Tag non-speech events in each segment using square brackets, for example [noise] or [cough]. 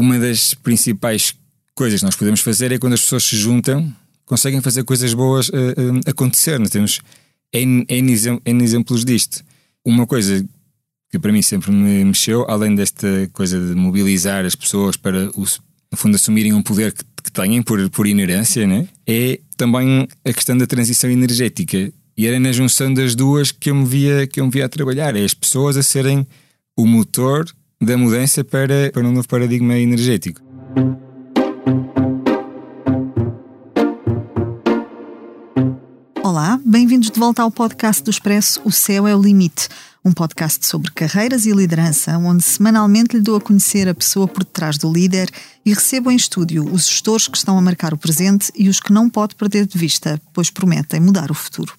uma das principais coisas que nós podemos fazer é quando as pessoas se juntam, conseguem fazer coisas boas uh, uh, acontecer. Nós temos N, N, N exemplos disto. Uma coisa que para mim sempre me mexeu, além desta coisa de mobilizar as pessoas para, os, no fundo, assumirem um poder que, que têm por, por inerência, né? é também a questão da transição energética. E era na junção das duas que eu me via, que eu me via a trabalhar. É as pessoas a serem o motor da mudança para, para um novo paradigma energético. Olá, bem-vindos de volta ao podcast do Expresso O Céu é o Limite, um podcast sobre carreiras e liderança, onde semanalmente lhe dou a conhecer a pessoa por detrás do líder e recebo em estúdio os gestores que estão a marcar o presente e os que não pode perder de vista, pois prometem mudar o futuro.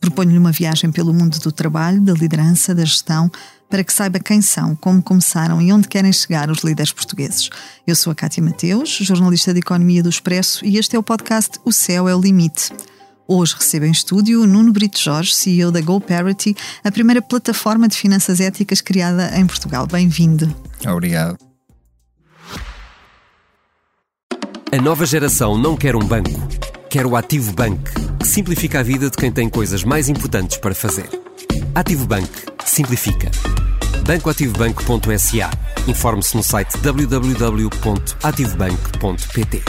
Proponho-lhe uma viagem pelo mundo do trabalho, da liderança, da gestão, para que saiba quem são, como começaram e onde querem chegar os líderes portugueses. Eu sou a Cátia Mateus, jornalista de Economia do Expresso, e este é o podcast O Céu é o Limite. Hoje recebo em estúdio Nuno Brito Jorge, CEO da GoParity, a primeira plataforma de finanças éticas criada em Portugal. Bem-vindo. Obrigado. A nova geração não quer um banco, quer o Ativo Bank, que simplifica a vida de quem tem coisas mais importantes para fazer. Ativo Bank. Simplifica. bancoativobanco.sa. Informe-se no site www.ativobank.pt.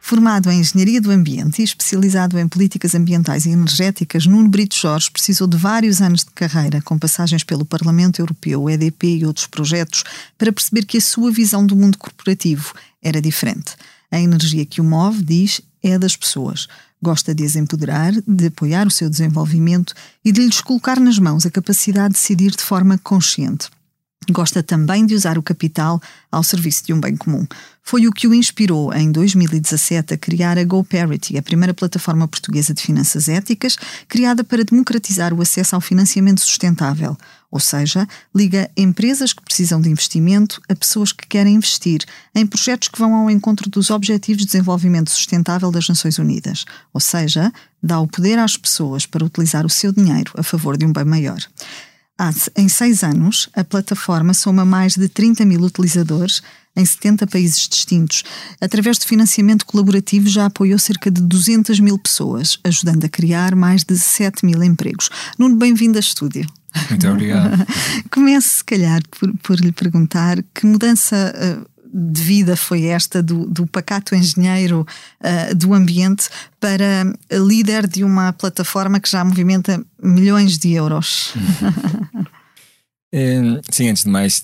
Formado em Engenharia do Ambiente e especializado em políticas ambientais e energéticas, Nuno Brito Jorge precisou de vários anos de carreira, com passagens pelo Parlamento Europeu, EDP e outros projetos, para perceber que a sua visão do mundo corporativo era diferente. A energia que o move, diz, é das pessoas. Gosta de as empoderar, de apoiar o seu desenvolvimento e de lhes colocar nas mãos a capacidade de decidir de forma consciente. Gosta também de usar o capital ao serviço de um bem comum. Foi o que o inspirou em 2017 a criar a GoParity, a primeira plataforma portuguesa de finanças éticas, criada para democratizar o acesso ao financiamento sustentável, ou seja, liga empresas que precisam de investimento a pessoas que querem investir em projetos que vão ao encontro dos Objetivos de Desenvolvimento Sustentável das Nações Unidas, ou seja, dá o poder às pessoas para utilizar o seu dinheiro a favor de um bem maior. Há, em seis anos, a plataforma soma mais de 30 mil utilizadores em 70 países distintos. Através de financiamento colaborativo, já apoiou cerca de 200 mil pessoas, ajudando a criar mais de 7 mil empregos. Nuno, bem-vindo ao estúdio. Muito obrigado. [laughs] Comece, se calhar, por, por lhe perguntar que mudança uh, de vida foi esta do, do pacato engenheiro uh, do ambiente para líder de uma plataforma que já movimenta milhões de euros? É, [laughs] sim, antes de mais,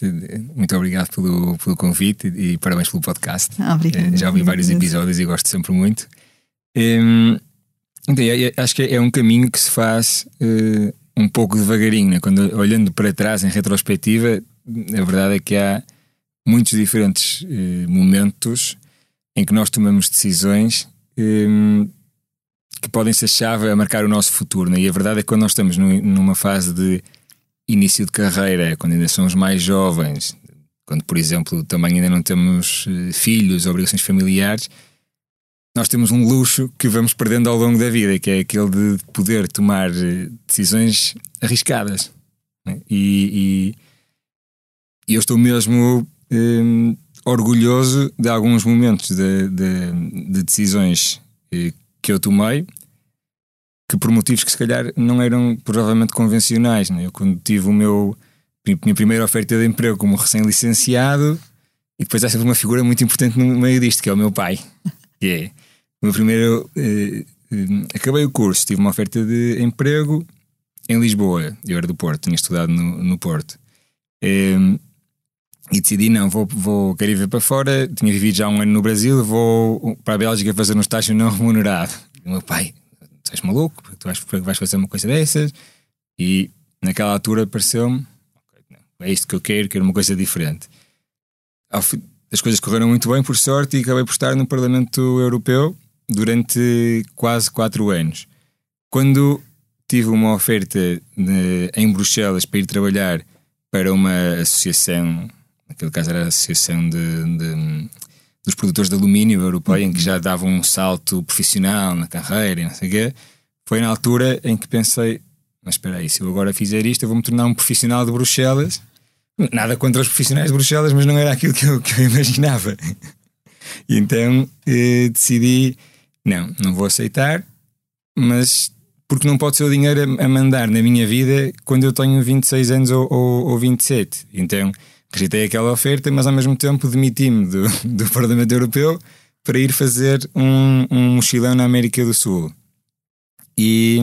muito obrigado pelo, pelo convite e parabéns pelo podcast. Obrigado. É, já ouvi vários episódios e gosto sempre muito. Então, acho que é um caminho que se faz um pouco devagarinho, né? quando olhando para trás em retrospectiva, a verdade é que há muitos diferentes uh, momentos em que nós tomamos decisões um, que podem ser chave a marcar o nosso futuro. Né? E a verdade é que quando nós estamos numa fase de início de carreira, quando ainda somos mais jovens, quando, por exemplo, também ainda não temos uh, filhos, obrigações familiares, nós temos um luxo que vamos perdendo ao longo da vida, que é aquele de poder tomar uh, decisões arriscadas. Né? E, e, e, eu estou mesmo um, orgulhoso de alguns momentos de, de, de decisões uh, que eu tomei que por motivos que se calhar não eram provavelmente convencionais. Né? Eu quando tive o meu minha primeira oferta de emprego como recém-licenciado e depois há sempre uma figura muito importante no meio disto, que é o meu pai. [laughs] Que é o meu primeiro. Eh, eh, acabei o curso, tive uma oferta de emprego em Lisboa. Eu era do Porto, tinha estudado no, no Porto. Eh, e decidi, não, vou, vou, quero ir para fora. Tinha vivido já um ano no Brasil, vou para a Bélgica fazer um estágio não [laughs] remunerado. E o meu pai, tu és maluco, tu vais fazer uma coisa dessas. E naquela altura pareceu-me, é isto que eu quero, quero uma coisa diferente. As coisas correram muito bem, por sorte, e acabei por estar no Parlamento Europeu durante quase quatro anos. Quando tive uma oferta de, em Bruxelas para ir trabalhar para uma associação, naquele caso era a Associação de, de dos produtores de alumínio europeia, em que já davam um salto profissional na carreira e não sei o quê, foi na altura em que pensei: mas espera aí, se eu agora fizer isto, eu vou me tornar um profissional de Bruxelas, Nada contra os profissionais de Bruxelas, mas não era aquilo que eu, que eu imaginava. E então eh, decidi: não, não vou aceitar, mas porque não pode ser o dinheiro a, mandar na minha vida quando eu tenho 26 anos ou, ou, ou 27. Então rejeitei aquela oferta, mas ao mesmo tempo demiti-me do, do Parlamento Europeu para ir fazer um, um mochilão na América do Sul. E,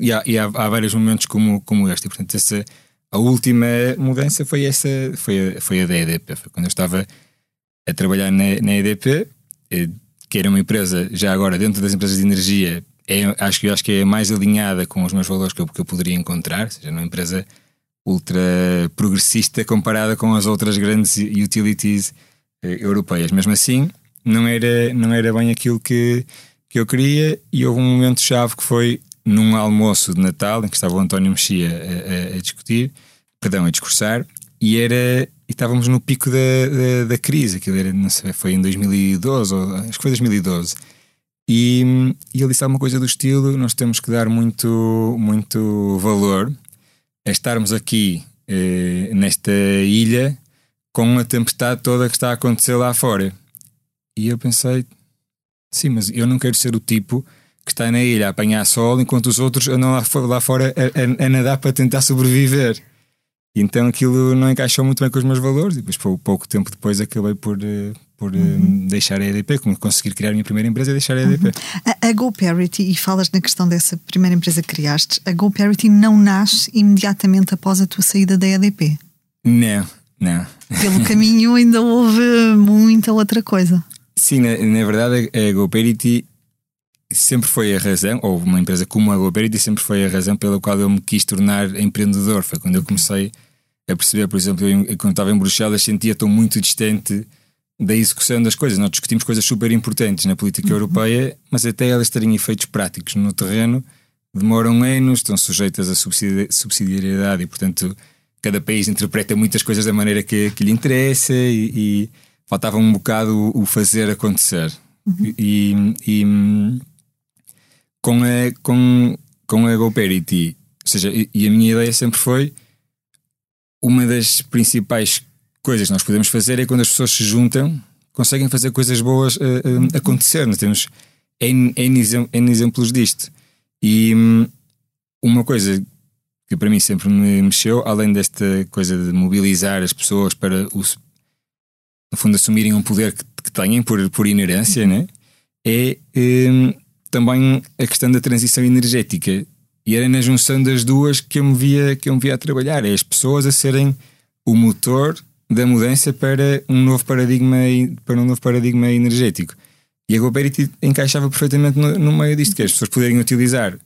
e, há, e há, há, vários momentos como, como este. E, portanto, essa, a última mudança foi essa, foi foi a da EDP. Foi quando eu estava a trabalhar na, na EDP, eh, que era uma empresa, já agora dentro das empresas de energia, é, acho, acho que é mais alinhada com os meus valores que eu, que eu poderia encontrar, ou seja, uma empresa ultra progressista comparada com as outras grandes utilities eh, europeias. Mesmo assim, não era, não era bem aquilo que, que eu queria, e houve um momento chave que foi num almoço de Natal, em que estava o António Mexia a, a, a discutir, perdão, a discursar, e era e estávamos no pico da, da, da, crise, aquilo era, não sei, foi em 2012, ou, acho que foi 2012. E, e ele disse alguma coisa do estilo: nós temos que dar muito, muito valor a estarmos aqui eh, nesta ilha com a tempestade toda que está a acontecer lá fora. E eu pensei: sim, mas eu não quero ser o tipo que está na ilha a apanhar sol enquanto os outros andam lá, lá fora a, a, a nadar para tentar sobreviver. Então aquilo não encaixou muito bem com os meus valores e depois pouco tempo depois acabei por, eh, por eh, uhum. deixar a EDP, conseguir criar a minha primeira empresa e deixar a EDP. Uhum. A, a GoParity, e falas na questão dessa primeira empresa que criaste, a GoParity não nasce imediatamente após a tua saída da EDP? Não, não. Pelo [laughs] caminho ainda houve muita outra coisa. Sim, na, na verdade a GoParity sempre foi a razão, ou uma empresa como a GoParity sempre foi a razão pela qual eu me quis tornar empreendedor. Foi quando eu comecei a perceber, por exemplo, eu, quando estava em Bruxelas sentia tão muito distante da execução das coisas. Nós discutimos coisas super importantes na política uhum. europeia, mas até elas terem efeitos práticos no terreno demoram anos, estão sujeitas a subsidiariedade e, portanto, cada país interpreta muitas coisas da maneira que, que lhe interessa e, e faltava um bocado o fazer acontecer. Uhum. E, e, com a, com, com a GoParity, ou seja, e, e a minha ideia sempre foi uma das principais coisas que nós podemos fazer é quando as pessoas se juntam, conseguem fazer coisas boas uh, uh, acontecer. Nós temos N, N, N, exemplos disto. E um, uma coisa que para mim sempre me mexeu, além desta coisa de mobilizar as pessoas para, os, no fundo, assumirem um poder que, que têm por, por inerência, né? é um, também a questão da transição energética. E era na junção das duas que eu me via, que eu me via a trabalhar. É as pessoas a serem o motor da mudança para um novo paradigma, para um novo paradigma energético. E a GoParity encaixava perfeitamente no, no meio disto, que as pessoas poderem utilizar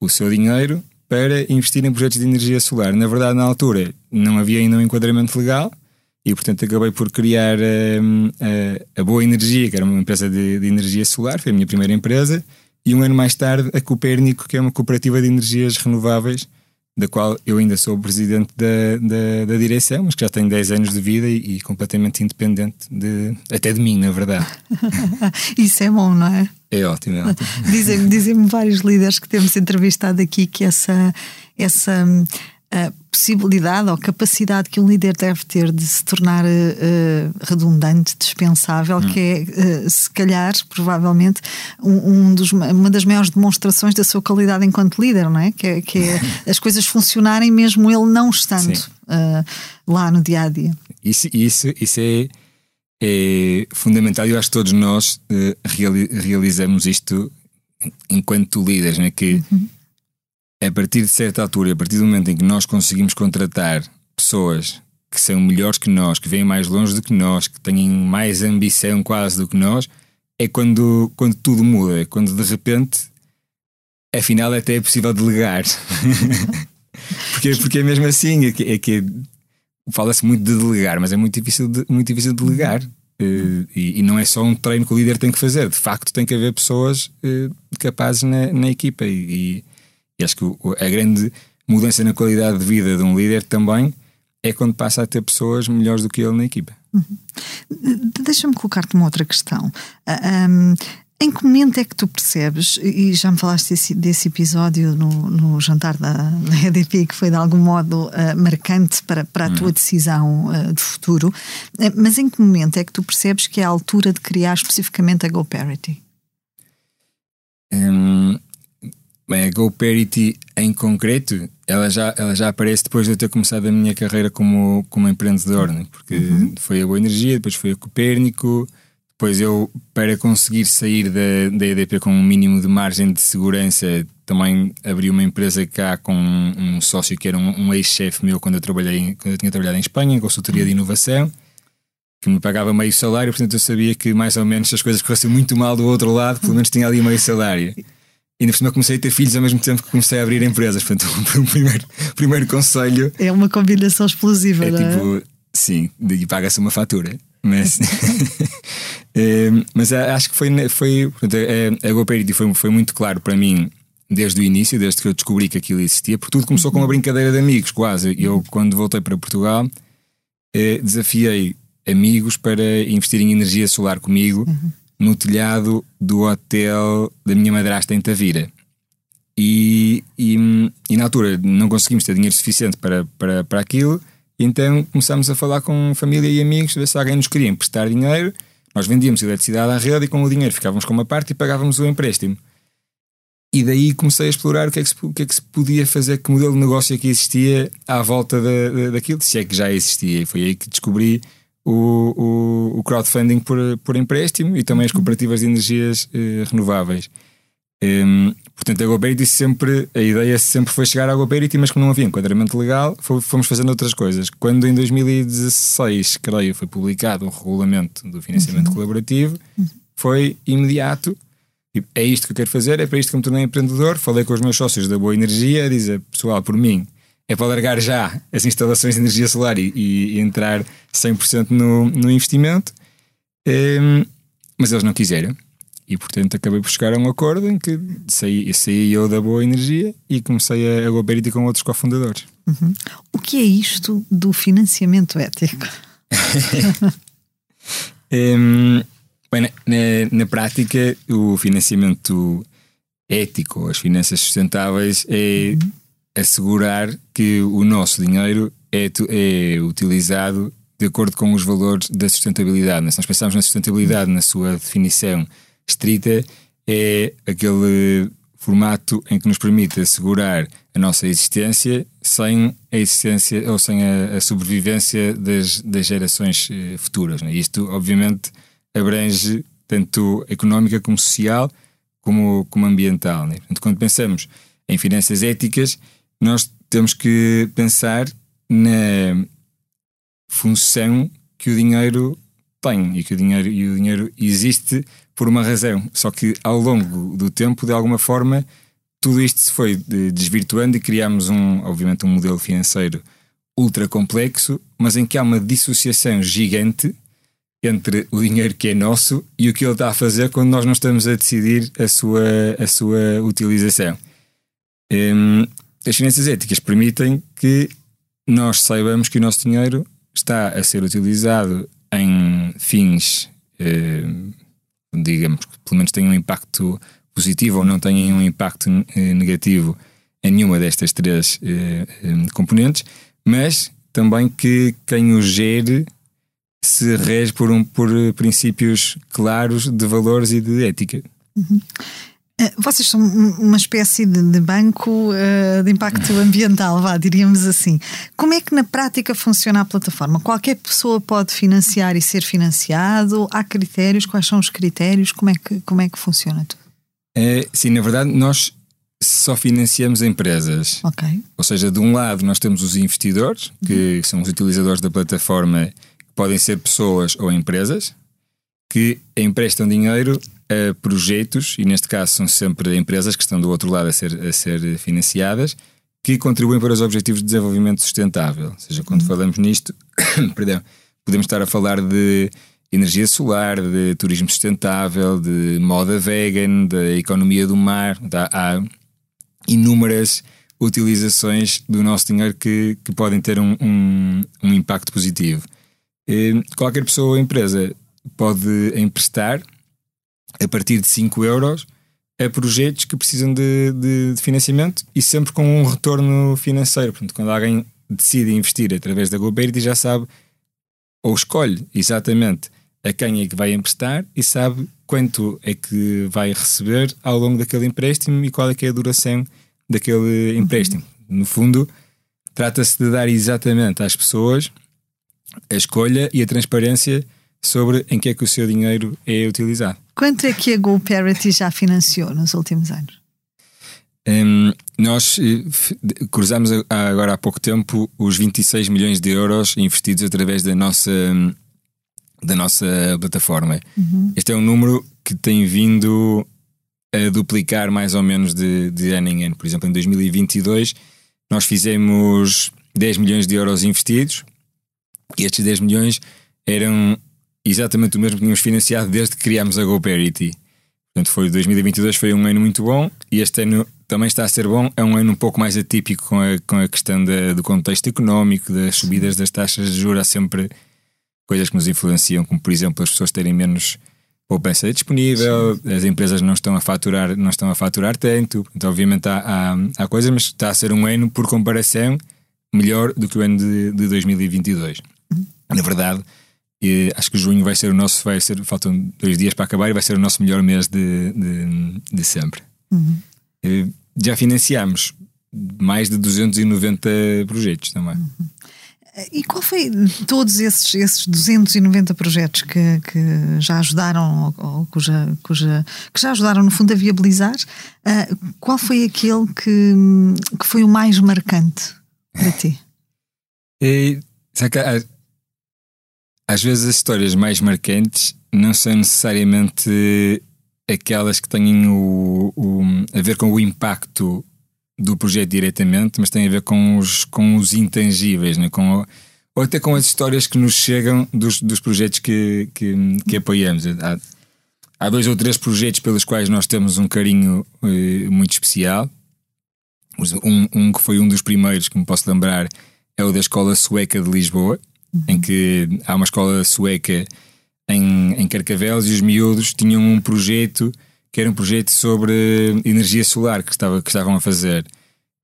o seu dinheiro para investir em projetos de energia solar. Na verdade, na altura, não havia ainda um enquadramento legal e, portanto, acabei por criar a, hum, a, a Boa Energia, que era uma empresa de, de, energia solar, foi a minha primeira empresa, e um ano mais tarde a Copérnico, que é uma cooperativa de energias renováveis da qual eu ainda sou o presidente da, da, da, direção, mas que já tem 10 anos de vida e, e, completamente independente de, até de mim, na verdade. [laughs] Isso é bom, não é? É ótimo, é ótimo. [laughs] Dizem-me dizem vários líderes que temos entrevistado aqui que essa, essa a possibilidade ou capacidade que um líder deve ter de se tornar uh, redundante, dispensável, hum. que é, uh, se calhar, provavelmente, um, um dos, uma das maiores demonstrações da sua qualidade enquanto líder, não é? Que é, que é [laughs] as coisas funcionarem mesmo ele não estando uh, lá no dia a dia. Isso, isso, isso é, é fundamental. Eu acho que todos nós realizamos isto enquanto líderes, não é? Que uhum a partir de certa altura, a partir do momento em que nós conseguimos contratar pessoas que são melhores que nós, que vêm mais longe do que nós, que têm mais ambição quase do que nós, é quando, quando tudo muda, quando de repente, afinal, até é possível delegar. [laughs] porque, porque é mesmo assim, é que, é que fala-se muito de delegar, mas é muito difícil de, muito difícil de delegar. Uh, e, e, não é só um treino que o líder tem que fazer, de facto, tem que haver pessoas uh, capazes na, na equipa. E, e acho que a grande mudança na qualidade de vida de um líder também é quando passa a ter pessoas melhores do que ele na equipa. Uhum. Deixa-me colocar-te uma outra questão. Um, Em que momento é que tu percebes, e já me falaste desse, desse episódio no, no jantar da, da, EDP, que foi de algum modo uh, marcante para, para a tua uhum. decisão uh, de futuro, mas em que momento é que tu percebes que é a altura de criar especificamente a GoParity? Um, bem, a GoParity em concreto, ela já, ela já aparece depois de eu ter começado a minha carreira como, como empreendedor, né? porque uhum. foi a Boa Energia, depois foi a Copérnico Pois eu, para conseguir sair da, da EDP com um mínimo de margem de segurança, também abri uma empresa cá com um, um sócio que era um, um ex-chefe meu quando eu, trabalhei, quando eu tinha trabalhado em Espanha, em consultoria de inovação, que me pagava meio salário, portanto eu sabia que mais ou menos se as coisas corressem muito mal do outro lado, pelo menos tinha ali meio salário. [laughs] E ainda por cima comecei a ter filhos ao mesmo tempo que comecei a abrir empresas. Portanto, [laughs] o primeiro, primeiro conselho. É uma combinação explosiva, é, não é? Tipo, sim, e paga-se uma fatura. Mas, é, [laughs] [laughs] mas acho que foi, foi portanto, a, a GoParity foi, foi muito claro para mim desde o início, desde que eu descobri que aquilo existia, porque tudo começou com uma brincadeira de amigos, quase. Eu, quando voltei para Portugal, eh, desafiei amigos para investir em energia solar comigo uhum. No telhado do hotel da minha madrasta em Tavira. E, e, e, na altura não conseguimos ter dinheiro suficiente para, para, para aquilo então começámos a falar com família e amigos, ver se alguém nos queria emprestar dinheiro. Nós vendíamos eletricidade à rede e com o dinheiro ficávamos com uma parte e pagávamos o empréstimo. E daí comecei a explorar o que é que se, que é que se podia fazer, que modelo de negócio é que existia à volta da, da, daquilo, se é que já existia. E foi aí que descobri o, o, o crowdfunding por, por empréstimo e também as cooperativas de energias eh, renováveis. Um, portanto, a GoParity sempre, a ideia sempre foi chegar à GoParity, mas como não havia enquadramento legal, fomos fazendo outras coisas. Quando em 2016, creio, foi publicado o regulamento do financiamento uhum. colaborativo, uhum. foi imediato. É isto que eu quero fazer, é para isto que me tornei empreendedor. Falei com os meus sócios da Boa Energia, dizer, pessoal, por mim, é para largar já as instalações de energia solar e, e entrar 100% no, no investimento. Um, mas eles não quiseram. E portanto acabei por chegar a um acordo em que saí, saí eu da boa energia e comecei a, a GoParity com outros cofundadores. Uhum. O que é isto do financiamento ético? [laughs] um, bem, na, na, na, prática, o financiamento ético, as finanças sustentáveis, é uhum. Assegurar que o nosso dinheiro é, é utilizado de acordo com os valores da sustentabilidade. Se nós pensarmos na sustentabilidade, na sua definição estrita é aquele formato em que nos permite assegurar a nossa existência sem a existência ou sem a, a sobrevivência das, das gerações eh, futuras. Né? Isto, obviamente, abrange tanto económica como social, como, como ambiental. Né? Portanto, quando pensamos em finanças éticas, nós temos que pensar na função que o dinheiro tem e que o dinheiro, e o dinheiro existe por uma razão. Só que ao longo do tempo, de alguma forma, tudo isto se foi desvirtuando e criámos um, obviamente, um modelo financeiro ultra complexo, mas em que há uma dissociação gigante entre o dinheiro que é nosso e o que ele está a fazer quando nós não estamos a decidir a sua, a sua utilização. Um, as finanças éticas permitem que nós saibamos que o nosso dinheiro está a ser utilizado em fins um, digamos, que pelo menos tenham um impacto positivo ou não tenham um impacto eh, negativo em nenhuma destas três eh, eh, componentes, mas também que quem o gere se rege por, um, por princípios claros de valores e de ética. Uhum. Eh, vocês são uma espécie de, banco uh, de impacto [laughs] ambiental, vá, diríamos assim. Como é que na prática funciona a plataforma? Qualquer pessoa pode financiar e ser financiado? Há critérios? Quais são os critérios? Como é que, como é que funciona tudo? É, sim, na verdade, nós só financiamos empresas. Ok. Ou seja, de um lado nós temos os investidores, que uhum. são os utilizadores da plataforma, que podem ser pessoas ou empresas, que emprestam dinheiro a projetos, e neste caso são sempre empresas que estão do outro lado a ser, a ser financiadas, que contribuem para os Objetivos de Desenvolvimento Sustentável. Ou seja, quando uhum. falamos nisto, [coughs] perdão, podemos estar a falar de energia solar, de turismo sustentável, de moda vegan, da economia do mar. Há inúmeras utilizações do nosso dinheiro que, que podem ter um, um, um impacto positivo. E qualquer pessoa ou empresa pode emprestar a partir de 5 euros a projetos que precisam de, de, de, financiamento e sempre com um retorno financeiro. Portanto, quando alguém decide investir através da GoParity já sabe ou escolhe exatamente a quem é que vai emprestar e sabe quanto é que vai receber ao longo daquele empréstimo e qual é que é a duração daquele uhum. empréstimo. No fundo, trata-se de dar exatamente às pessoas a escolha e a transparência sobre em que é que o seu dinheiro é utilizado. Quanto é que a GoParity já financiou nos últimos anos? Um, nós eh, cruzamos agora há pouco tempo os 26 milhões de euros investidos através da nossa, da nossa plataforma. Uhum. Este é um número que tem vindo a duplicar mais ou menos de, de ano em ano. Por exemplo, em 2022 nós fizemos 10 milhões de euros investidos e estes 10 milhões eram exatamente o mesmo que tínhamos financiado desde que criámos a GoParity. Portanto, foi 2022 foi um ano muito bom e este ano também está a ser bom. É um ano um pouco mais atípico com a, com a questão da, do contexto económico, das subidas das taxas de juros. Há sempre coisas que nos influenciam, como por exemplo as pessoas terem menos poupança disponível, Sim. as empresas não estão a faturar, não estão a faturar tanto. Então, obviamente, há, há, há, coisas, mas está a ser um ano, por comparação, melhor do que o ano de, de 2022. Uhum. Na verdade, e acho que junho vai ser o nosso, vai ser, faltam dois dias para acabar e vai ser o nosso melhor mês de, de, de sempre. Uhum. Já financiamos mais de 290 projetos também. Uhum. E qual foi todos esses, esses 290 projetos que, que já ajudaram, ou, cuja, cuja, que já ajudaram no fundo a viabilizar? Uh, qual foi aquele que, que foi o mais marcante para ti? [laughs] E, sabe, às vezes as histórias mais marcantes não são necessariamente aquelas que têm o, o, a ver com o impacto do projeto diretamente, mas têm a ver com os, com os intangíveis, né? com, ou até com as histórias que nos chegam dos, dos projetos que, que, que apoiamos. Há, há, dois ou três projetos pelos quais nós temos um carinho eh, muito especial. Um, um que foi um dos primeiros que me posso lembrar é o da Escola Sueca de Lisboa, uhum. em que há uma escola sueca em, em Carcavelos e os miúdos tinham um projeto que era um projeto sobre energia solar que, estava, que estavam a fazer.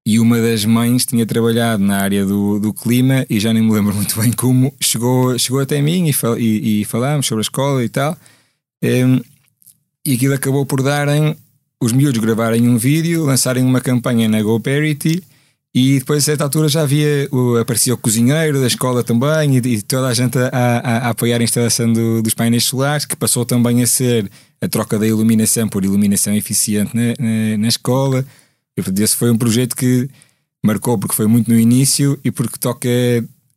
E uma das mães tinha trabalhado na área do, do clima e já nem me lembro muito bem como chegou, chegou até mim e, fal, e, e falámos sobre a escola e tal. Um, e aquilo acabou por darem os miúdos gravarem um vídeo, lançarem uma campanha na GoParity e depois, a certa altura, já havia o, aparecia o cozinheiro da escola também, e, e toda a gente a, a, a apoiar a instalação do, dos painéis solares, que passou também a ser a troca da iluminação por iluminação eficiente na, na, na escola. E, esse foi um projeto que marcou porque foi muito no início e porque toca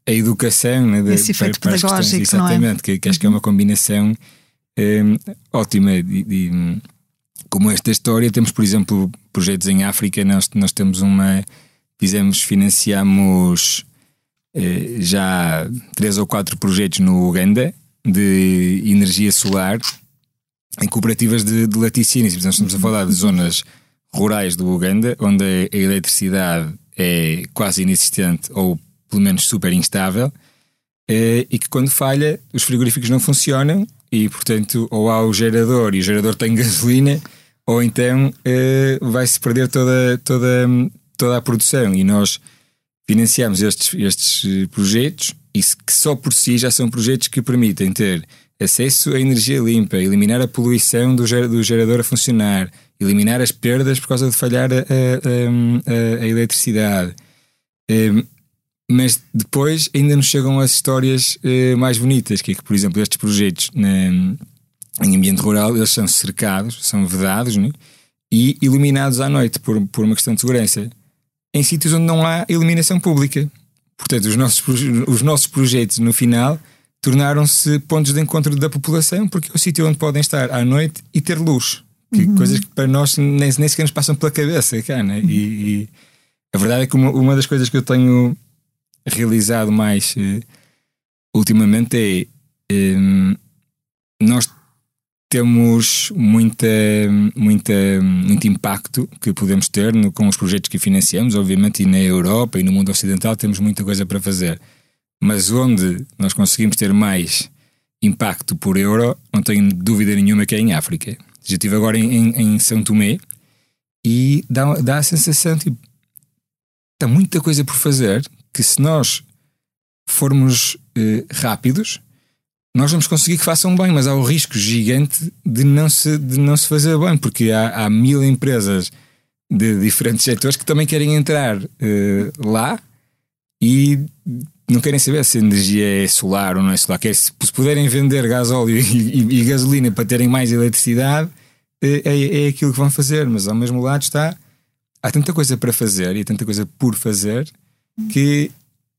a educação né, de, Esse efeito para, para pedagógico, exatamente, não é? que, que acho que é uma combinação um, ótima. De, de, como esta história, temos, por exemplo, projetos em África, nós, nós temos uma fizemos, financiamos eh, já três ou quatro projetos no Uganda de energia solar em cooperativas de, de laticínios. Nós estamos a falar de zonas rurais do Uganda, onde a eletricidade é quase inexistente ou pelo menos super instável, eh, e que quando falha os frigoríficos não funcionam e, portanto, ou há o gerador e o gerador tem [laughs] gasolina, ou então eh, vai-se perder toda, toda, toda a produção e nós financiamos estes, estes eh, projetos e que só por si já são projetos que permitem ter acesso a energia limpa, eliminar a poluição do, ger, do gerador a funcionar, eliminar as perdas por causa de falhar a, a, a, a eletricidade. Um, mas depois ainda nos chegam as histórias uh, mais bonitas, que é que, por exemplo, estes projetos na, em ambiente rural, eles são cercados, são vedados né? e iluminados à noite por, por uma questão de segurança em sítios onde não há iluminação pública. Portanto, os nossos, os nossos projetos no final tornaram-se pontos de encontro da população, porque é o sítio onde podem estar à noite e ter luz. Que, uhum. Coisas que para nós nem, nem sequer nos passam pela cabeça. Cá, né? uhum. e, e, a verdade é que uma, uma, das coisas que eu tenho realizado mais uh, ultimamente é um, nós temos muita, muita, muito impacto que podemos ter no, com os projetos que financiamos, obviamente, e na Europa e no mundo ocidental temos muita coisa para fazer. Mas onde nós conseguimos ter mais impacto por euro, não tenho dúvida nenhuma que é em África. Já estive agora em, em, em, São Tomé e dá, dá a sensação, tipo, está muita coisa por fazer que se nós formos eh, rápidos, nós vamos conseguir que façam bem, mas há o risco gigante de não se, de não se fazer bem, porque há, há mil empresas de diferentes setores que também querem entrar uh, lá e não querem saber se a energia é solar ou não é solar. Quer, se, se puderem vender gás óleo [laughs] e, e, e, gasolina para terem mais eletricidade, é, é, é aquilo que vão fazer, mas ao mesmo lado está. Há tanta coisa para fazer e tanta coisa por fazer que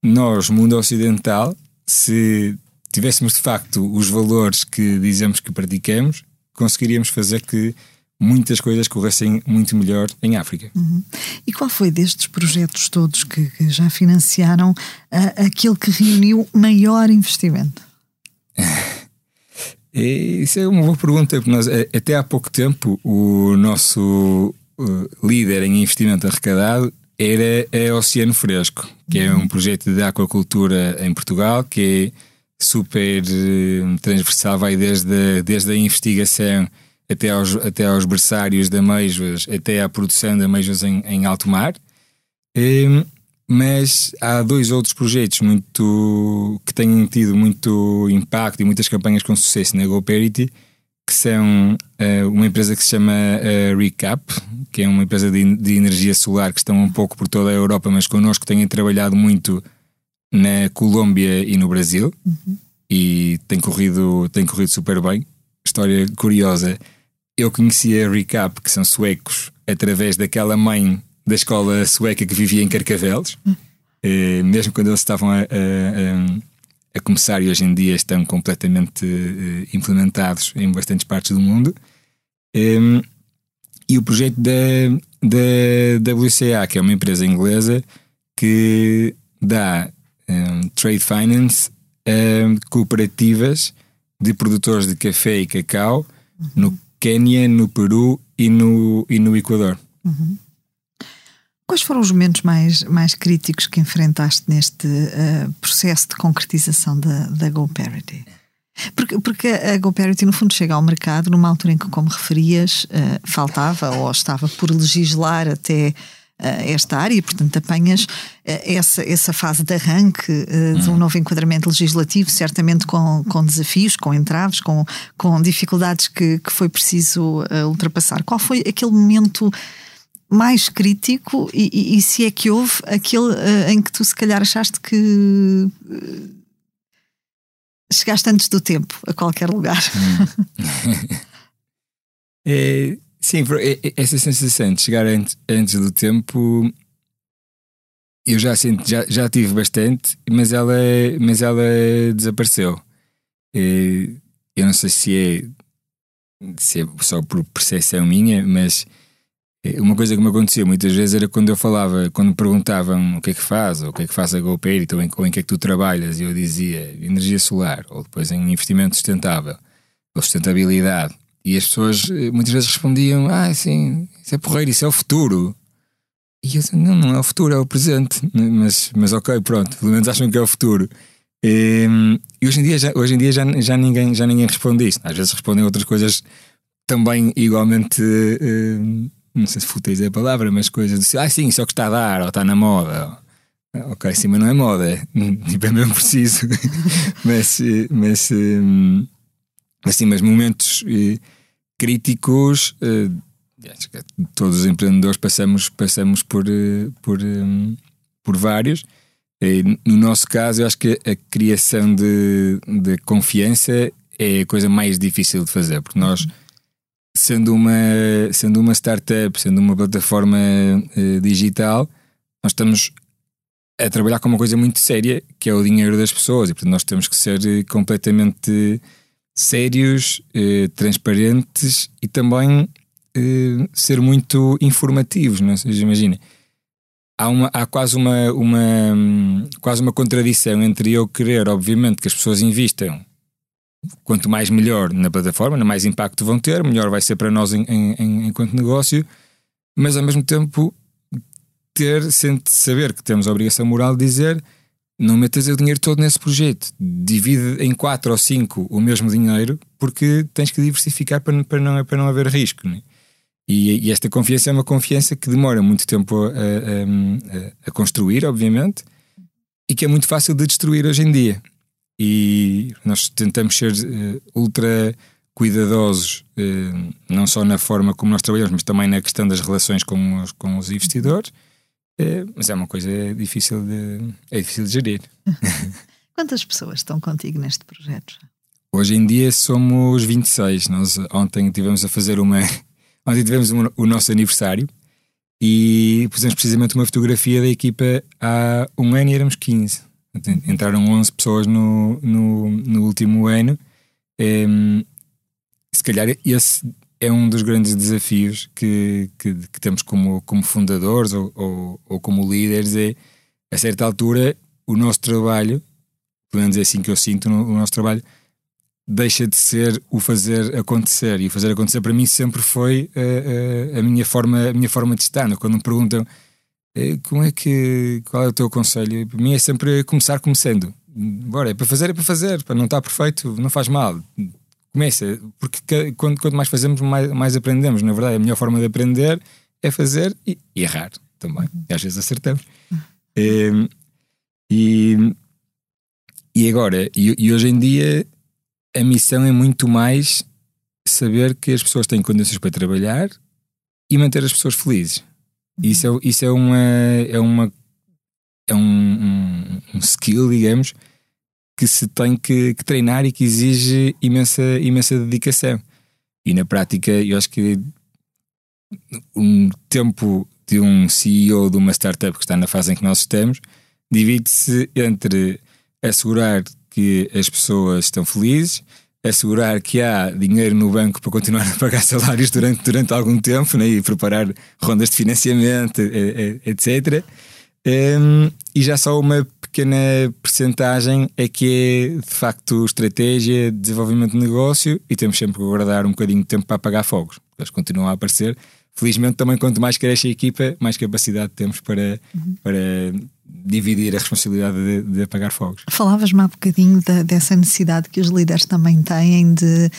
nós, mundo ocidental, se tivéssemos de facto os valores que dizemos que praticamos, conseguiríamos fazer que muitas coisas corressem muito melhor em África. Uhum. E qual foi destes projetos todos que, que já financiaram uh, aquele que reuniu maior investimento? [laughs] Isso é uma boa pergunta, porque nós, até há pouco tempo, o nosso uh, líder em investimento arrecadado era a Oceano Fresco, que é um projeto de aquacultura em Portugal que é super uh, transversal, vai desde, desde a investigação até aos, até aos berçários de ameijoas, até à produção de ameijoas em, em alto mar. Um, ehm, mas há dois outros projetos muito que têm tido muito impacto e muitas campanhas com sucesso na GoParity, que são uh, uma empresa que se chama uh, Recap, que é uma empresa de, de, energia solar que estão um pouco por toda a Europa, mas connosco têm trabalhado muito na Colômbia e no Brasil uhum. e tem corrido, tem corrido super bem. História curiosa. Eu conhecia a Recap, que são suecos, através daquela mãe da escola sueca que vivia em Carcavelos, uhum. mesmo quando eles estavam a, a, a, começar e hoje em dia estão completamente uh, implementados em bastantes partes do mundo. Um, e o projeto da, da WCA, que é uma empresa inglesa que dá um, trade finance a cooperativas de produtores de café e cacau uhum. no Quênia, no Peru e no, e no Equador. Uhum. Quais foram os momentos mais, mais críticos que enfrentaste neste uh, processo de concretização da, da GoParity? Porque, porque a GoParity, no fundo, chega ao mercado numa altura em que, como referias, uh, faltava ou estava por legislar até esta área e, portanto, apanhas essa, essa fase de arranque de um hum. novo enquadramento legislativo, certamente com, com desafios, com entraves, com, com dificuldades que, que foi preciso ultrapassar. Qual foi aquele momento mais crítico e, e, e se é que houve aquele em que tu se calhar achaste que chegaste antes do tempo a qualquer lugar? Hum. [laughs] é, Sim, essa sensação de chegar antes, antes do tempo eu já, sinto, já, já tive bastante, mas ela, mas ela desapareceu. Eu não sei se é, se é só por percepção minha, mas uma coisa que me acontecia muitas vezes era quando eu falava, quando me perguntavam o que é que faz, ou o que é que faz a GoPay, ou em, ou em que é que tu trabalhas, e eu dizia energia solar, ou depois em investimento sustentável, ou sustentabilidade. E as pessoas eh, muitas vezes respondiam: Ah, sim, isso é porreiro, isso é o futuro. E eu disse, não, não é o futuro, é o presente. [laughs] Mas, mas ok, pronto, pelo menos acham que é o futuro. E, ehm, e hoje em dia, já, hoje em dia já, já, ninguém, já ninguém responde isso. Às vezes respondem outras coisas também igualmente. Uh, não sei se fúteis é a palavra, mas coisas assim, ah, sim, isso é o que está a dar, ou está na moda. Ok, sim, mas não é moda, [laughs] tipo, é mesmo preciso. [laughs] mas, mas, um, assim, mas momentos críticos, uh, todos os empreendedores passamos, passamos por, uh, por, um, por vários. no nosso caso, eu acho que a criação de, de confiança é a coisa mais difícil de fazer, porque nós, sendo uma, sendo uma startup, sendo uma plataforma uh, digital, nós estamos a trabalhar com uma coisa muito séria, que é o dinheiro das pessoas, e portanto nós temos que ser completamente sérios, eh, transparentes e também eh, ser muito informativos. Não é? imagina, há, uma, há quase, uma, uma, quase uma contradição entre eu querer, obviamente, que as pessoas invistam quanto mais melhor na plataforma, mais impacto vão ter, melhor vai ser para nós em, em, enquanto negócio, mas ao mesmo tempo ter, saber que temos a obrigação moral de dizer não metas o dinheiro todo nesse projeto. Divide em quatro ou cinco o mesmo dinheiro, porque tens que diversificar para, para, não, para não haver risco. Né? E, e, esta confiança é uma confiança que demora muito tempo a, a, a, construir, obviamente, e que é muito fácil de destruir hoje em dia. E nós tentamos ser uh, ultra cuidadosos, uh, não só na forma como nós trabalhamos, mas também na questão das relações com os, com os investidores. É, mas é uma coisa difícil de, é difícil de gerir. [laughs] Quantas pessoas estão contigo neste projeto? Hoje em dia somos 26. Nós ontem tivemos a fazer uma. [laughs] Ontem tivemos um, o nosso aniversário e pusemos precisamente uma fotografia da equipa há um ano e éramos 15. Entraram 11 pessoas no, no, no último ano. É, se calhar esse é um dos grandes desafios que, que, que temos como, como fundadores ou, ou, ou, como líderes é, a certa altura, o nosso trabalho, pelo menos é assim que eu sinto, o nosso trabalho deixa de ser o fazer acontecer. E o fazer acontecer para mim sempre foi a, a, a minha, forma, a minha forma de estar. Quando me perguntam eh, como é que, qual é o teu conselho, para mim é sempre começar começando. Bora, é para fazer, é para fazer, para não estar perfeito, não faz mal começa, porque quanto, quanto mais fazemos, mais, mais aprendemos. Na verdade, a melhor forma de aprender é fazer e, e errar também. E às vezes acertamos. Uhum. e, e agora, e, e, hoje em dia, a missão é muito mais saber que as pessoas têm condições para trabalhar e manter as pessoas felizes. Uhum. Isso, é, isso é uma. É uma é um, um, um skill, digamos, que se tem que, que, treinar e que exige imensa, imensa dedicação. E na prática, eu acho que um tempo de um CEO de uma startup que está na fase em que nós estamos divide-se entre assegurar que as pessoas estão felizes, assegurar que há dinheiro no banco para continuar [laughs] a pagar salários durante, durante algum tempo né, e preparar rondas de financiamento, etc. Um, e já só uma pequena percentagem é que é de facto estratégia, desenvolvimento de negócio e temos sempre que guardar um bocadinho de tempo para apagar fogos. Eles continuam a aparecer. Felizmente, também, quanto mais cresce a equipa, mais capacidade temos para, uhum. para dividir a responsabilidade de, de apagar fogos. Falavas-me há bocadinho da, dessa necessidade que os líderes também têm de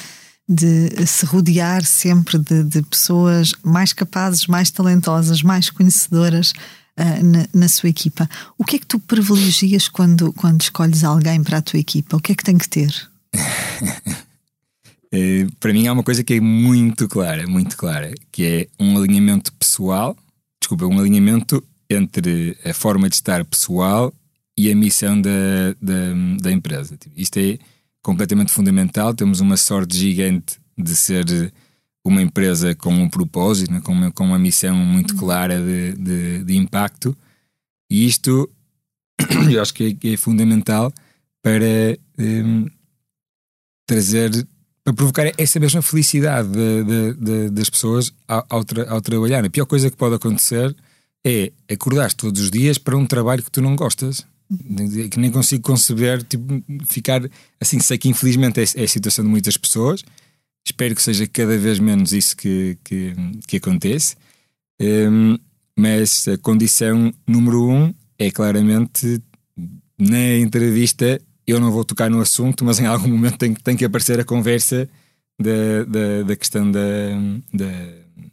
de se rodear sempre de, de, pessoas mais capazes, mais talentosas, mais conhecedoras uh, na, na, sua equipa. O que é que tu privilegias quando, quando escolhes alguém para a tua equipa? O que é que tem que ter? [laughs] Eh, para mim há uma coisa que é muito clara, muito clara, que é um alinhamento pessoal, desculpa, um alinhamento entre a forma de estar pessoal e a missão da, da, da empresa. Tipo, isto é completamente fundamental. Temos uma sorte gigante de ser uma empresa com um propósito, né, com, uma, com uma missão muito uhum. clara de, de, de impacto, e isto [clears throat] eu acho que é, é fundamental para um, trazer, para provocar essa mesma felicidade de, das pessoas ao, ao, tra, ao, trabalhar. A pior coisa que pode acontecer é acordar todos os dias para um trabalho que tu não gostas. Uhum. Que nem consigo conceber, tipo, ficar assim. Sei que infelizmente é, é a situação de muitas pessoas, Espero que seja cada vez menos isso que, que, que acontece. Um, mas a condição número um é claramente na entrevista eu não vou tocar no assunto, mas em algum momento tem, tem que aparecer a conversa da, da, da questão da, da,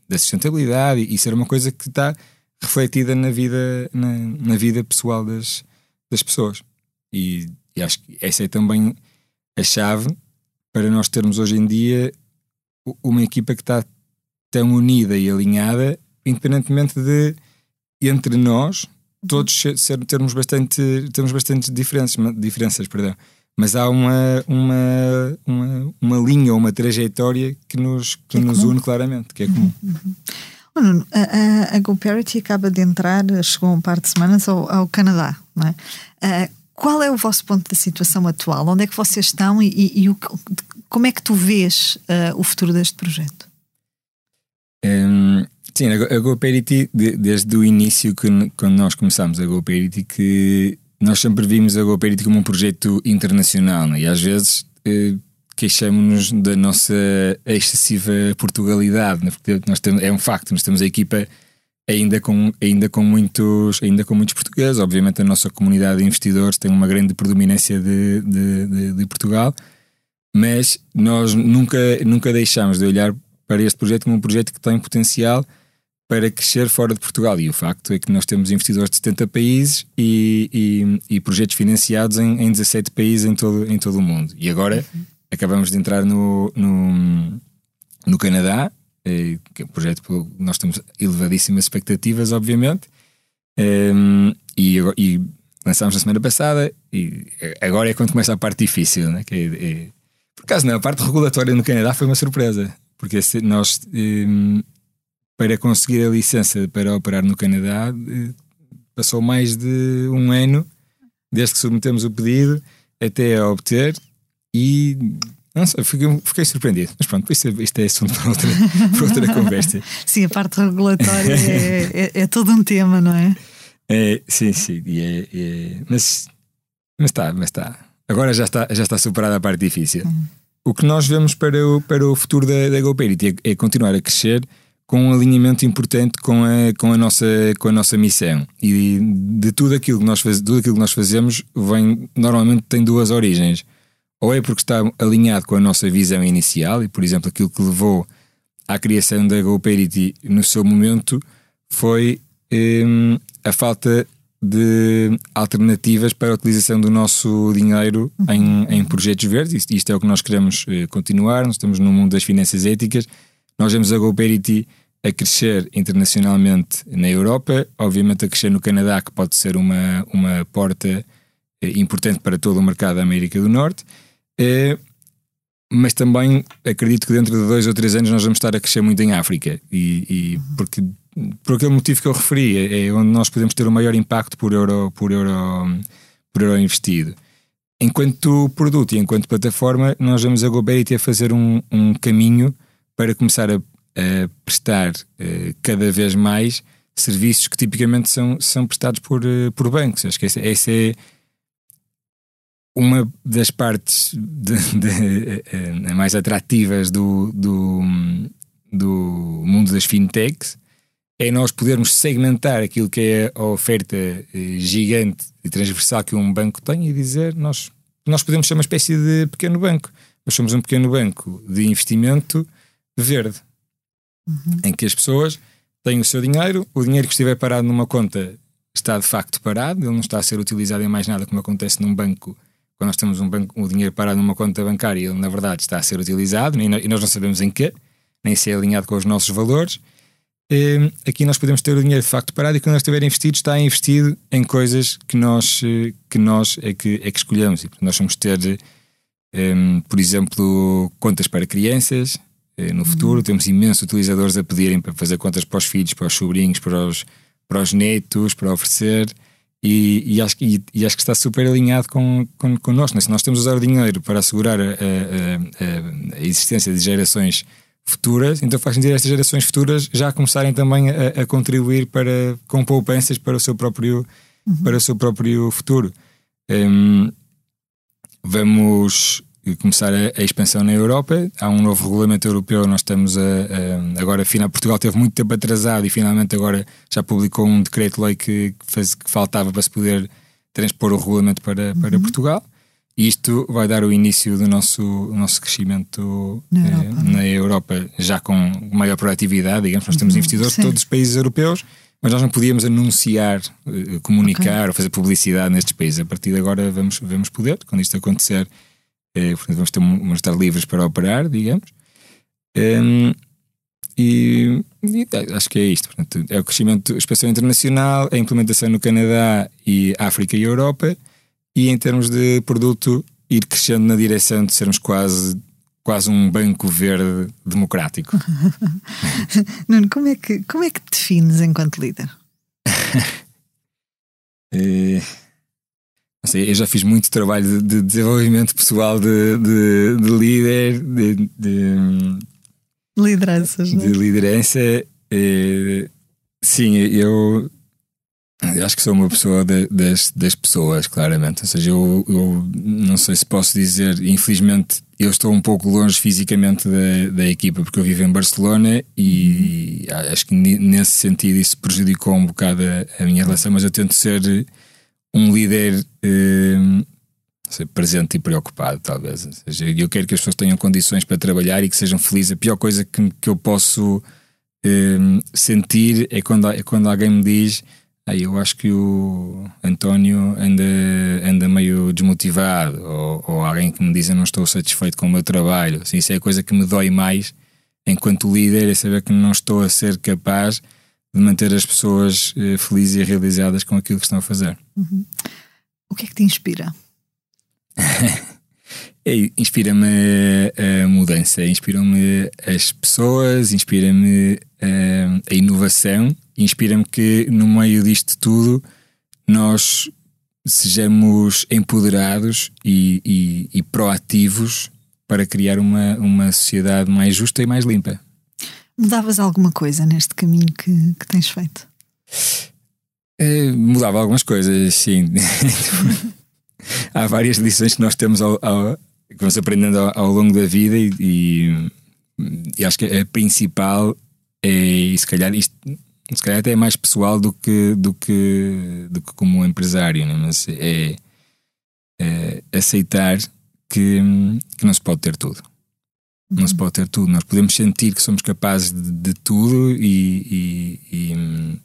da, sustentabilidade e ser uma coisa que está refletida na vida, na, na vida pessoal das, das pessoas. E, e acho que essa é também a chave para nós termos hoje em dia uma equipa que está tão unida e alinhada, independentemente de entre nós todos ser, termos bastante termos bastante diferenças, diferenças perdão. mas há uma, uma, uma, uma linha, uma trajetória que nos, que, é nos une claramente, que é comum. Uhum. uhum. a, a, a GoParity acaba de entrar, chegou um par de semanas ao, ao Canadá, não é? Uh, qual é o vosso ponto da situação atual? Onde é que vocês estão e, e, e o, como é que tu vês uh, o futuro deste projeto? Um, sim, a GoParity, desde o início, que, quando nós começámos a GoParity, que nós sempre vimos a GoParity como um projeto internacional né? e às vezes uh, queixamos-nos da nossa excessiva Portugalidade, né? porque nós temos, é um facto, nós temos a equipa ainda com, ainda com muitos ainda com muitos portugueses. Obviamente a nossa comunidade de investidores tem uma grande predominância de, de, de, de Portugal, mas nós nunca, nunca deixamos de olhar para este projeto como um projeto que tem potencial para crescer fora de Portugal. E o facto é que nós temos investidores de 70 países e, e, e projetos financiados em, em 17 países em todo, em todo o mundo. E agora uhum. acabamos de entrar no, no, no Canadá, que é um projeto que nós temos elevadíssimas expectativas, obviamente. Um, e, e lançámos na semana passada e agora é quando começa a parte difícil, né? que é, é, por acaso não, a parte regulatória no Canadá foi uma surpresa, porque nós um, para conseguir a licença para operar no Canadá, eh, passou mais de um ano desde que submetemos o pedido até a obter e não sei, fiquei, fiquei surpreendido. Mas pronto, isto, é, isto é assunto para outra, [laughs] para outra conversa. Sim, a parte regulatória é, é, é, todo um tema, não é? é sim, sim. É, é, mas, mas está, mas está. Agora já está, já está superada a parte difícil. Uhum. O que nós vemos para o, para o futuro da, da GoParity é, é continuar a crescer com um alinhamento importante com a, com a, nossa, com a nossa missão. E de tudo aquilo que nós, faz, tudo aquilo que nós fazemos vem, normalmente tem duas origens. Ou é porque está alinhado com a nossa visão inicial, e por exemplo, aquilo que levou à criação da GoParity no seu momento foi hum, a falta de alternativas para a utilização do nosso dinheiro em, em projetos verdes. Isto, isto é o que nós queremos eh, continuar. Nós estamos no mundo das finanças éticas. Nós vemos a GoParity a crescer internacionalmente na Europa, obviamente a crescer no Canadá, que pode ser uma, uma porta eh, importante para todo o mercado da América do Norte. Eh, mas também acredito que dentro de dois ou três anos nós vamos estar a crescer muito em África e, e porque por aquele motivo que eu referi é, é onde nós podemos ter o maior impacto por euro por euro por euro investido enquanto produto e enquanto plataforma nós vamos a GoBerity a fazer um, um caminho para começar a a prestar uh, cada vez mais serviços que tipicamente são, são prestados por, uh, por bancos. Acho que essa, essa, é uma das partes de, de, uh, mais atrativas do, do, do mundo das fintechs. É nós podermos segmentar aquilo que é a oferta gigante e transversal que um banco tem e dizer nós, nós podemos ser uma espécie de pequeno banco. Nós somos um pequeno banco de investimento verde uhum. em que as pessoas têm o seu dinheiro, o dinheiro que estiver parado numa conta está de facto parado, ele não está a ser utilizado em mais nada como acontece num banco. Quando nós temos um banco, o dinheiro parado numa conta bancária, ele na verdade está a ser utilizado e nós não sabemos em que, nem se é alinhado com os nossos valores. Ehm, aqui nós podemos ter o dinheiro de facto parado e quando nós estiver investido, está investido em coisas que nós, eh, que nós é, que, é que escolhemos. Nós vamos ter, ehm, por exemplo, contas para crianças, eh, no futuro. Uhum. Temos imensos utilizadores a pedirem para fazer contas para os filhos, para os sobrinhos, para os, para os netos, para oferecer. E, e, acho, e, e acho que está super alinhado com, com, connosco. Né? Se nós temos usar o dinheiro para assegurar a, a, a, a, existência de gerações futuras, então faz sentido estas gerações futuras já começarem também a, contribuir para, com poupanças para o seu próprio, uhum. para o seu próprio futuro. Um, vamos começar a, a, expansão na Europa. Há um novo regulamento europeu, nós estamos a, a, agora, final, Portugal teve muito tempo atrasado e finalmente agora já publicou um decreto-lei que, que, que, faltava para se poder transpor o regulamento para, para uhum. Portugal. E isto vai dar o início do nosso, nosso crescimento na Europa, eh, na Europa já com maior proatividade, digamos. Nós temos uhum, investidores de todos os países europeus, mas nós não podíamos anunciar, eh, comunicar okay. ou fazer publicidade nestes países. A partir de agora vamos, vamos poder, quando isto acontecer, é, portanto, vamos, ter, vamos estar livres para operar, digamos. Um, e, e, acho que é isto. Portanto, é o crescimento, expansão internacional, a implementação no Canadá e África e Europa, e em termos de produto, ir crescendo na direção de sermos quase quase um banco verde democrático. [laughs] Nuno, como é que, como é que te defines enquanto líder? é, [laughs] sei, eu já fiz muito trabalho de, de desenvolvimento pessoal de, de, de líder, de, de lideranças, de é? liderança. Eh, sim, eu, eu, acho que sou uma pessoa das, das pessoas, claramente. Ou seja, eu, eu não sei se posso dizer, infelizmente, eu estou um pouco longe fisicamente da, da equipa, porque eu vivo em Barcelona e uhum. acho que nesse sentido isso prejudicou um bocado a, a minha relação, mas eu tento ser um líder eh, ser presente e preocupado, talvez. Ou seja, eu quero que as pessoas tenham condições para trabalhar e que sejam felizes. A pior coisa que, que eu posso eh, sentir é quando, é quando alguém me diz Aí eu acho que o António anda, anda meio desmotivado, ou, ou alguém que me diz eu não estou satisfeito com o meu trabalho. Assim, isso é a coisa que me dói mais enquanto líder, é saber que não estou a ser capaz de manter as pessoas eh, felizes e realizadas com aquilo que estão a fazer. Uhum. O que é que te inspira? [laughs] é, inspira-me a, mudança, inspira-me as pessoas, inspira-me a, a inovação inspira-me que no meio disto tudo nós sejamos empoderados e, e, e, proativos para criar uma, uma sociedade mais justa e mais limpa. Mudavas alguma coisa neste caminho que, que tens feito? [sighs] É, mudava algumas coisas, sim. [laughs] Há várias lições que nós temos ao, ao, que vamos aprendendo ao, ao longo da vida e, e, e, acho que a principal é, e se calhar isto se calhar até é mais pessoal do que, do que, do que como empresário, né? mas é, é, aceitar que, que não se pode ter tudo. Uhum. Não se pode ter tudo. Nós podemos sentir que somos capazes de, de tudo e, e, e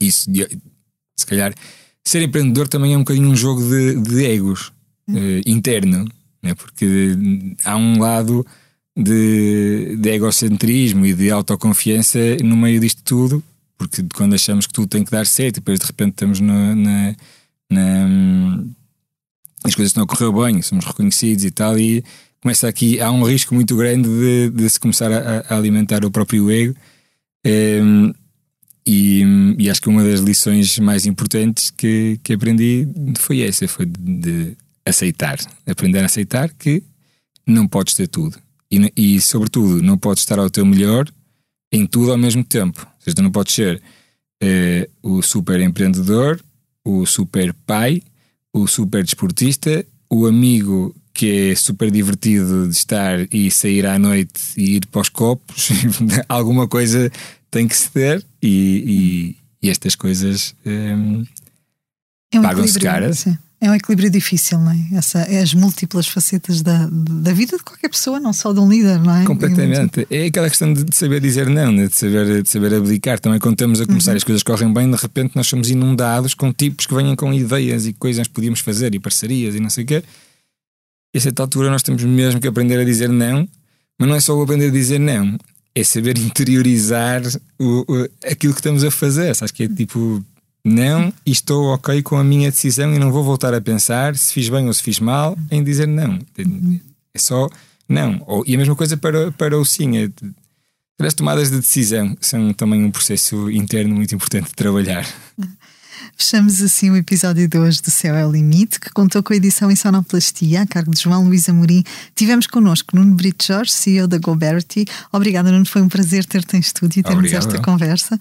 isso, se calhar, ser empreendedor também é um bocadinho um jogo de, de egos uhum. uh, interno, né? porque há um lado de, de egocentrismo e de autoconfiança no meio disto tudo, porque quando achamos que tudo tem que dar certo, e depois de repente estamos na, na, na as coisas estão a correr bem, somos reconhecidos e tal, e começa aqui, há um risco muito grande de, de se começar a, a, alimentar o próprio ego. Um, e, e, acho que uma das lições mais importantes que, que aprendi foi essa: foi de, de aceitar, aprender a aceitar que não podes ter tudo e, e, sobretudo, não podes estar ao teu melhor em tudo ao mesmo tempo. Ou seja, não podes ser eh, o super empreendedor, o super pai, o super desportista, o amigo que é super divertido de estar e sair à noite e ir para os copos. [laughs] Alguma coisa tem que se ter e, e, e estas coisas eh, é um pagam-se caras. É um equilíbrio difícil, não é? Essa, é as múltiplas facetas da, da vida de qualquer pessoa, não só de um líder, não é? Completamente. É aquela questão de, saber dizer não, de saber, de saber abdicar. Também quando estamos a começar uhum. as coisas correm bem, de repente nós somos inundados com tipos que venham com ideias e coisas que podíamos fazer e parcerias e não sei o quê. E a certa altura nós temos mesmo que aprender a dizer não, mas não é só aprender a dizer não, é saber [laughs] interiorizar o, o, aquilo que estamos a fazer. Acho que é tipo não e estou ok com a minha decisão e não vou voltar a pensar se fiz bem ou se fiz mal em dizer não. É só não. Ou, e a mesma coisa para, para o sim. É, as tomadas de decisão são também um processo interno muito importante de trabalhar. [laughs] Fechamos assim o episódio de hoje do Céu é o Limite, que contou com a edição em sonoplastia, a cargo de João Luís Amorim. Tivemos connosco Nuno Brito Jorge, CEO da GoBerty. Obrigada, Nuno. Foi um prazer ter-te em estúdio e termos Obrigado. esta conversa.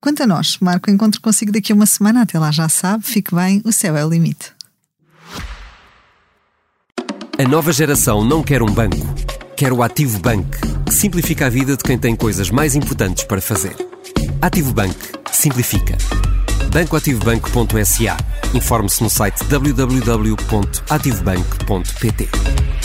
Quanto a nós, marco o encontro consigo daqui a uma semana. Até lá já sabe, fique bem, o céu é o limite. A nova geração não quer um banco, quer o Ativo Bank, que simplifica a vida de quem tem coisas mais importantes para fazer. Ativo Bank. Simplifica. bancoativobank.sa. Informe-se no site www.ativobank.pt.